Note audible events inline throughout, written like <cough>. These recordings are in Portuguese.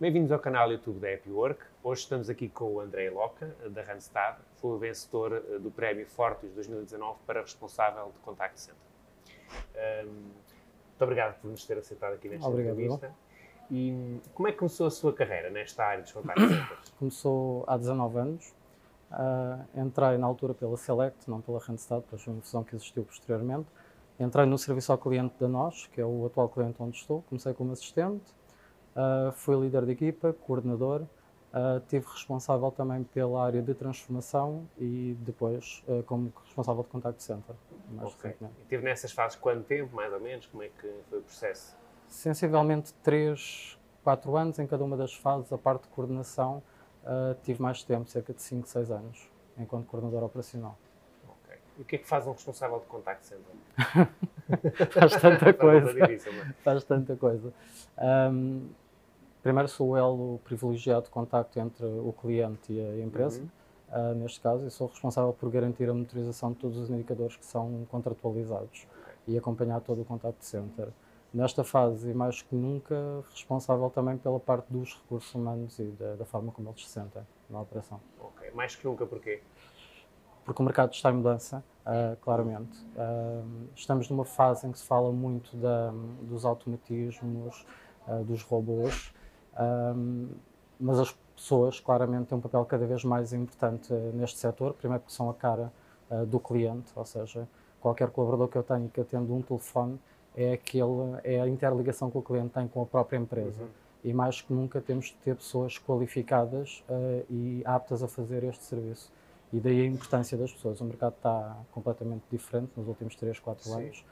Bem-vindos ao canal YouTube da Happy Work. Hoje estamos aqui com o André Loca, da Randstad. Foi o vencedor eh, do Prémio Fortis 2019 para responsável de Contact Center. Um, muito obrigado por nos ter aceitado aqui nesta Obrigado, entrevista. E como é que começou a sua carreira nesta área dos Contact <coughs> Centers? Começou há 19 anos. Uh, entrei na altura pela Select, não pela Randstad, depois foi uma fusão que existiu posteriormente. Entrei no serviço ao cliente da nós, que é o atual cliente onde estou. Comecei como assistente, uh, fui líder de equipa, coordenador, uh, tive responsável também pela área de transformação e depois uh, como responsável de contact center. Mais Ok. recentemente. E teve nessas fases quanto tempo, mais ou menos? Como é que foi o processo? Sensivelmente 3, 4 anos em cada uma das fases. A parte de coordenação uh, tive mais tempo, cerca de 5, 6 anos, enquanto coordenador operacional. E o que é que faz um responsável de Contact Center? <laughs> Faz tanta <laughs> coisa. difícil, é? Faz tanta coisa. Um, primeiro sou o elo privilegiado de contacto entre o cliente e a empresa, Uhum. uh, neste caso, e sou responsável por garantir a monitorização de todos os indicadores que são contratualizados e acompanhar todo o contact center. Nesta fase, e mais que nunca, responsável também pela parte dos recursos humanos e da, da forma como eles se sentem na operação. Ok. Mais que nunca, porquê? porque o mercado está em mudança, ah, claramente. Ah, estamos numa fase em que se fala muito da- dos automatismos, ah, dos robôs, mas as pessoas, claramente, têm um papel cada vez mais importante ah, neste setor. Primeiro, porque são a cara ah, do cliente, ou seja, qualquer colaborador que eu tenho que atende um telefone é, aquele, é a interligação que o cliente tem com a própria empresa Uhum. e mais que nunca temos de ter pessoas qualificadas eh, e aptas a fazer este serviço. E daí a importância das pessoas. O mercado está completamente diferente nos últimos 3, 4 Sim. anos.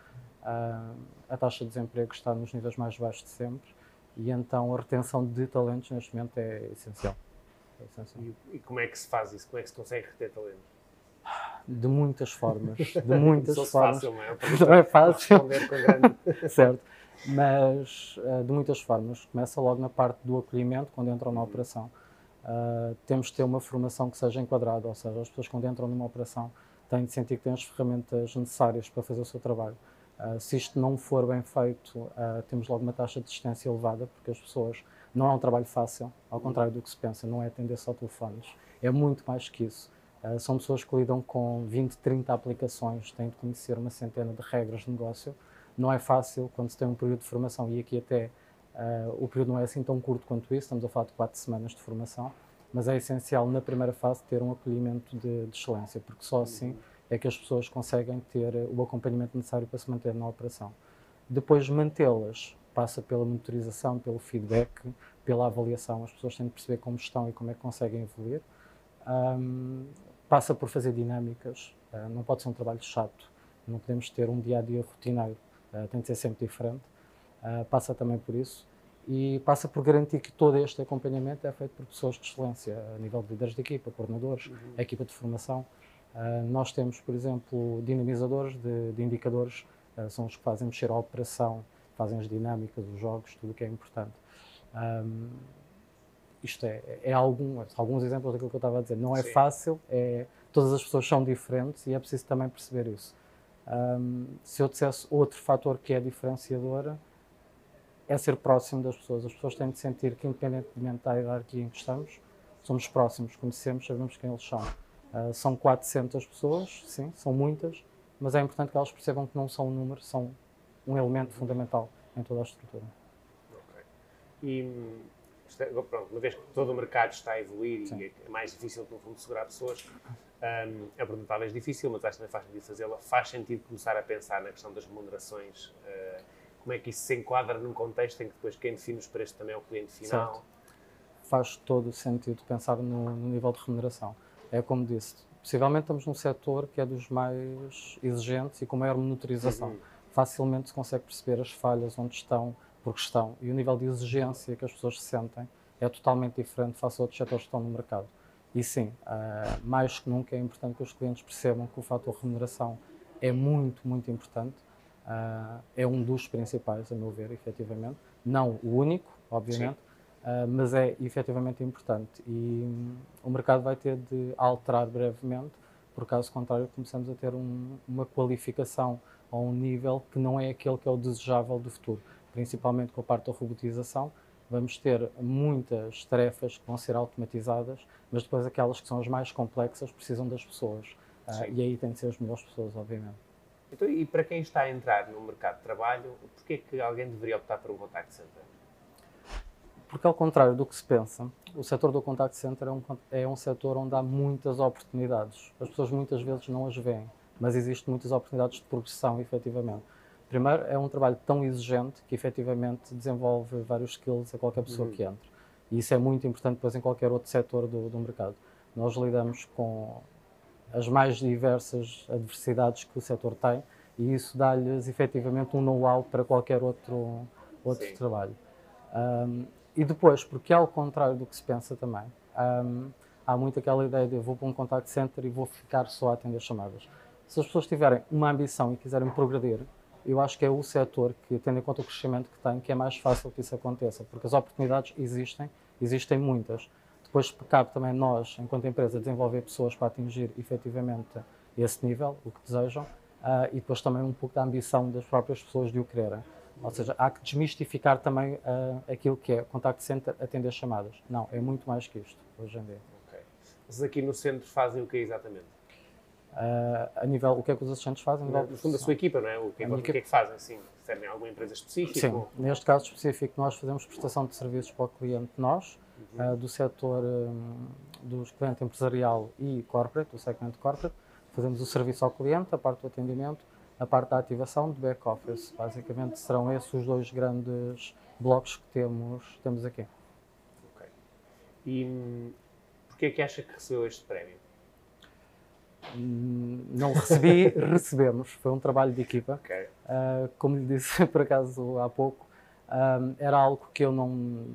Ah, a taxa de desemprego está nos níveis mais baixos de sempre e então a retenção de talentos neste momento é essencial. É essencial. E, e como é que se faz isso? Como é que se consegue reter talentos? De muitas formas. <laughs> De muitas formas. fácil, não é? <laughs> Não é fácil. Grande... <laughs> certo? Mas eh, de muitas formas. Começa logo na parte do acolhimento, quando entram na operação. Ah, temos de ter uma formação que seja enquadrada, ou seja, as pessoas quando entram numa operação têm de sentir que têm as ferramentas necessárias para fazer o seu trabalho. Ah, se isto não for bem feito, ah, temos logo uma taxa de desistência elevada, porque as pessoas não é um trabalho fácil, ao contrário do que se pensa, não é atender só telefones, é muito mais que isso. Ah, são pessoas que lidam com 20, 30 aplicações, têm de conhecer uma centena de regras de negócio. Não é fácil quando se tem um período de formação e aqui até o período não é assim tão curto quanto isso, estamos a falar de 4 semanas de formação, mas é essencial na primeira fase ter um acolhimento de, de excelência, porque só assim é que as pessoas conseguem ter eh, o acompanhamento necessário para se manter na operação. Depois, mantê-las passa pela monitorização, pelo feedback, pela avaliação. As pessoas têm de perceber como estão e como é que conseguem evoluir. Ahm, passa por fazer dinâmicas. ah, não pode ser um trabalho chato. Não podemos ter um dia a dia rotineiro. ah, tem de ser sempre diferente. Ah, passa também por isso. E passa por garantir que todo este acompanhamento é feito por pessoas de excelência, a nível de líderes de equipa, coordenadores, a equipa de formação. Ah, nós temos, por exemplo, dinamizadores de, de indicadores, ah, são os que fazem mexer a operação, fazem as dinâmicas, os jogos, tudo o que é importante. Ahm, isto é, é algum, alguns exemplos daquilo que eu estava a dizer. Não é Sim. fácil, é, todas as pessoas são diferentes e é preciso também perceber isso. Ahm, se eu dissesse outro fator que é diferenciador, é ser próximo das pessoas. As pessoas têm de sentir que, independentemente da hierarquia em que estamos, somos próximos, conhecemos, sabemos quem eles são. Ah, são 400 pessoas, sim, são muitas, mas é importante que elas percebam que não são um número, são um elemento fundamental em toda a estrutura. Ok. E é- pronto, uma vez que todo o mercado está a evoluir Sim. e é mais difícil, no fundo, segurar pessoas, hum, a pergunta talvez difícil, mas acho que também faz sentido fazê-la. Faz sentido começar a pensar na questão das remunerações? eh, como é que isso se enquadra num contexto em que depois quem define os preços também é o cliente final? Certo. Faz todo o sentido pensar no, no nível de remuneração. É como disse, possivelmente estamos num setor que é dos mais exigentes e com maior monitorização. Uhum. Facilmente se consegue perceber as falhas onde estão, porque estão, e o nível de exigência que as pessoas se sentem é totalmente diferente face a outros setores que estão no mercado. E sim, ah, mais que nunca é importante que os clientes percebam que o fator remuneração é muito, muito importante. Ah, é um dos principais, a meu ver, efetivamente. Não o único, obviamente, ah, mas é efetivamente importante. E hum, o mercado vai ter de alterar brevemente, por caso contrário, começamos a ter um- uma qualificação a um nível que não é aquele que é o desejável do futuro, principalmente com a parte da robotização. vamos ter muitas tarefas que vão ser automatizadas, mas depois aquelas que são as mais complexas precisam das pessoas. Uh, e aí tem de ser as melhores pessoas, obviamente. Então, e para quem está a entrar no mercado de trabalho, porquê é que alguém deveria optar por um contact center? Porque, ao contrário do que se pensa, o setor do contact center é um, é um setor onde há muitas oportunidades. As pessoas muitas vezes não as veem, mas existem muitas oportunidades de progressão, efetivamente. Primeiro, é um trabalho tão exigente que efetivamente desenvolve vários skills a qualquer pessoa uhum. que entre. E isso é muito importante depois em qualquer outro setor do, do mercado. Nós lidamos com as mais diversas adversidades que o setor tem e isso dá-lhes efetivamente um know-how para qualquer outro, outro trabalho. Um, e depois, porque ao contrário do que se pensa também, um, há muito aquela ideia de eu vou para um contact center e vou ficar só a atender chamadas. Se as pessoas tiverem uma ambição e quiserem progredir, eu acho que é o setor que, tendo em conta o crescimento que tem, que é mais fácil que isso aconteça, porque as oportunidades existem, existem muitas. Depois cabe também nós, enquanto empresa, desenvolver pessoas para atingir efetivamente esse nível, o que desejam, uh, e depois também um pouco da ambição das próprias pessoas de o quererem. Ou seja, há que desmistificar também uh, aquilo que é contact center, atender chamadas. Não, é muito mais que isto, hoje em dia. Ok. Vocês aqui no centro fazem o que exatamente? Uh, a nível, o que é que os assistentes fazem? No, no fundo, a sua equipa, não é? O que, é, o que é que fazem, sim? Servem a alguma empresa específica? Sim, ou... neste caso específico, nós fazemos prestação de serviços para o cliente nós, uhum. uh, do setor um, dos cliente empresarial e corporate, do segmento corporate. Fazemos o serviço ao cliente, a parte do atendimento, a parte da ativação de back-office. Basicamente serão esses os dois grandes blocos que temos, temos aqui. Ok. E hum, porquê é que acha que recebeu este prémio? Hum, não recebi, <laughs> recebemos. Foi um trabalho de equipa. Okay. Uh, como lhe disse <laughs> por acaso há pouco, um, era algo que eu não,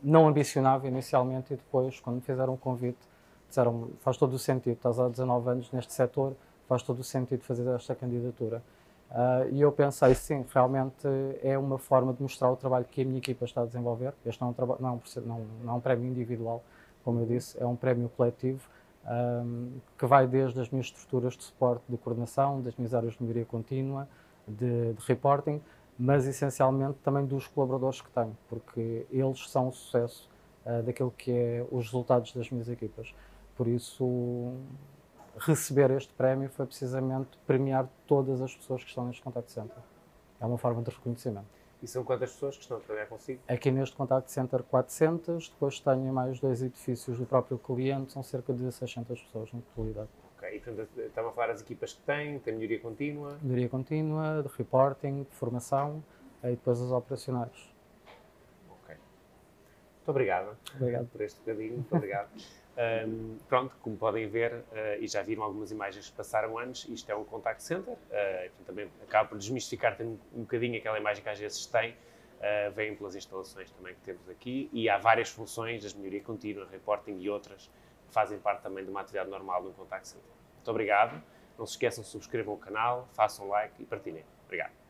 não ambicionava inicialmente e depois, quando me fizeram o convite, disseram faz todo o sentido, estás há 19 anos neste setor, faz todo o sentido fazer esta candidatura. Uh, e eu pensei, sim, realmente é uma forma de mostrar o trabalho que a minha equipa está a desenvolver. Este não é um, não, é não, não é um prémio individual, como eu disse, é um prémio coletivo um, que vai desde as minhas estruturas de suporte de coordenação, das minhas áreas de melhoria contínua, de, de reporting, mas essencialmente também dos colaboradores que tenho, porque eles são o sucesso uh, daquilo que é os resultados das minhas equipas. Por isso, receber este prémio foi precisamente premiar todas as pessoas que estão neste contact center. É uma forma de reconhecimento. E são quantas pessoas que estão a trabalhar consigo? Aqui neste contact center 400, depois tenho mais dois edifícios do próprio cliente, são cerca de 600 pessoas na totalidade. Ok, e portanto estava a falar das equipas que tem, tem melhoria contínua? Melhoria contínua, de reporting, de formação e depois as operacionais. Muito obrigado. Obrigado. Por este bocadinho, muito obrigado. <laughs> Um, pronto, como podem ver, uh, e já viram algumas imagens que passaram antes, isto é um contact center, uh, portanto, também acaba por desmistificar um, um bocadinho aquela imagem que às vezes tem, uh, vem pelas instalações também que temos aqui, e há várias funções, das melhoria contínua, reporting e outras, que fazem parte também de uma atividade normal de um contact center. Muito obrigado, não se esqueçam subscrevam o canal, façam like e partilhem. Obrigado.